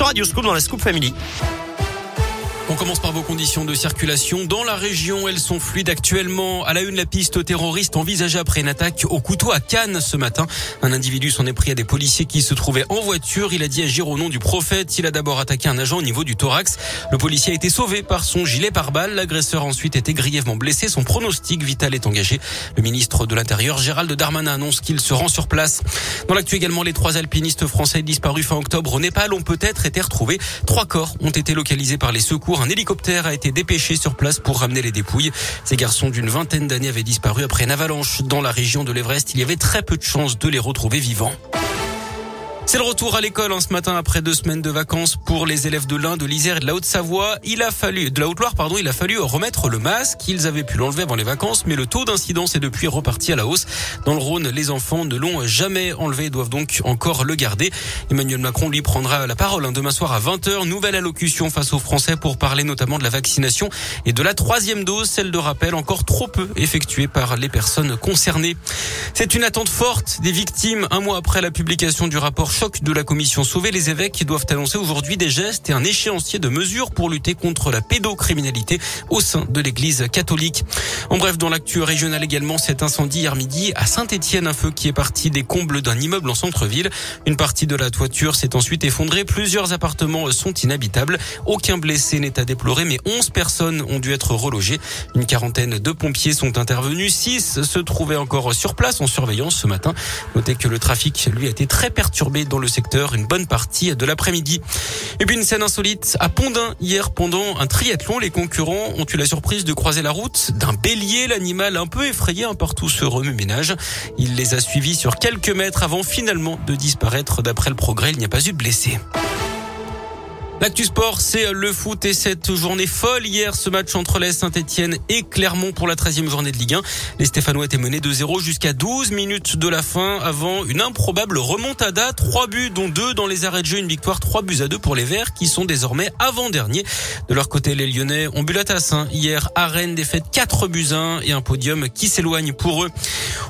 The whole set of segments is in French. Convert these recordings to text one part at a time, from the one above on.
sur Radio Scoop dans la Scoop Family. On commence par vos conditions de circulation. Dans la région, elles sont fluides actuellement. À la une, la piste terroriste envisagée après une attaque au couteau à Cannes ce matin. Un individu s'en est pris à des policiers qui se trouvaient en voiture. Il a dit agir au nom du prophète. Il a d'abord attaqué un agent au niveau du thorax. Le policier a été sauvé par son gilet pare-balles. L'agresseur a ensuite été grièvement blessé. Son pronostic vital est engagé. Le ministre de l'Intérieur, Gérald Darmanin, annonce qu'il se rend sur place. Dans l'actu également, les trois alpinistes français disparus fin octobre au Népal ont peut-être été retrouvés. Trois corps ont été localisés par les secours un hélicoptère a été dépêché sur place pour ramener les dépouilles. Ces garçons d'une vingtaine d'années avaient disparu après une avalanche dans la région de l'Everest. Il y avait très peu de chances de les retrouver vivants. C'est le retour à l'école hein, ce matin après deux semaines de vacances pour les élèves de l'Inde, de l'Isère et de la Haute-Savoie. Il a fallu, de la Haute-Loire, pardon, il a fallu remettre le masque. Ils avaient pu l'enlever avant les vacances, mais le taux d'incidence est depuis reparti à la hausse. Dans le Rhône, les enfants ne l'ont jamais enlevé et doivent donc encore le garder. Emmanuel Macron lui prendra la parole hein, demain soir à 20h. Nouvelle allocution face aux Français pour parler notamment de la vaccination et de la troisième dose, celle de rappel encore trop peu effectuée par les personnes concernées. C'est une attente forte des victimes un mois après la publication du rapport choc de la commission Sauver les évêques doivent annoncer aujourd'hui des gestes et un échéancier de mesures pour lutter contre la pédocriminalité au sein de l'église catholique. En bref, dans l'actu régional également, cet incendie hier midi à Saint-Etienne, un feu qui est parti des combles d'un immeuble en centre-ville. Une partie de la toiture s'est ensuite effondrée. Plusieurs appartements sont inhabitables. Aucun blessé n'est à déplorer, mais 11 personnes ont dû être relogées. Une quarantaine de pompiers sont intervenus. 6 se trouvaient encore sur place en surveillance ce matin. Notez que le trafic, lui, a été très perturbé dans le secteur une bonne partie de l'après-midi. Et puis une scène insolite à Pondin hier pendant un triathlon. Les concurrents ont eu la surprise de croiser la route d'un bélier. L'animal un peu effrayé un partout se remue-ménage. Il les a suivis sur quelques mètres avant finalement de disparaître. D'après le progrès, il n'y a pas eu de blessés. L'actu sport, c'est le foot et cette journée folle hier, ce match entre les Saint-Etienne et Clermont pour la 13e journée de Ligue 1. Les Stéphanois étaient menés 2-0 jusqu'à 12 minutes de la fin avant une improbable remontada. Trois buts, dont deux dans les arrêts de jeu, une victoire, trois buts à deux pour les Verts qui sont désormais avant-derniers. De leur côté, les Lyonnais ont bu la tasse. Hein. Hier, à Rennes, défaite 4 buts 1 et un podium qui s'éloigne pour eux.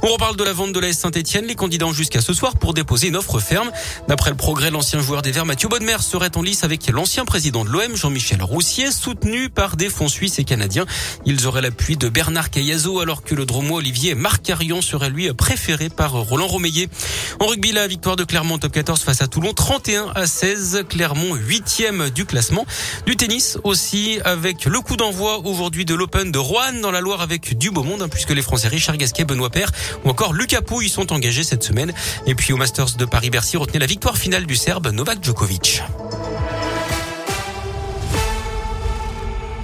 On reparle de la vente de la Saint-Etienne. Les candidats jusqu'à ce soir pour déposer une offre ferme. D'après le progrès, l'ancien joueur des Verts, Mathieu Bodmer, serait en lice avec l'ancien président de l'OM, Jean-Michel Roussier, soutenu par des fonds suisses et canadiens. Ils auraient l'appui de Bernard Cayazo, alors que le dromois Olivier Marcarion serait lui préféré par Roland Romeillet. En rugby, la victoire de Clermont top 14 face à Toulon, 31 à 16. Clermont, huitième du classement. Du tennis aussi, avec le coup d'envoi aujourd'hui de l'Open de Rouen dans la Loire avec du beau monde, hein, puisque les Français Richard Gasquet, Benoît Père ou encore Lucas Pouille sont engagés cette semaine. Et puis au Masters de Paris-Bercy, retenez la victoire finale du Serbe Novak Djokovic.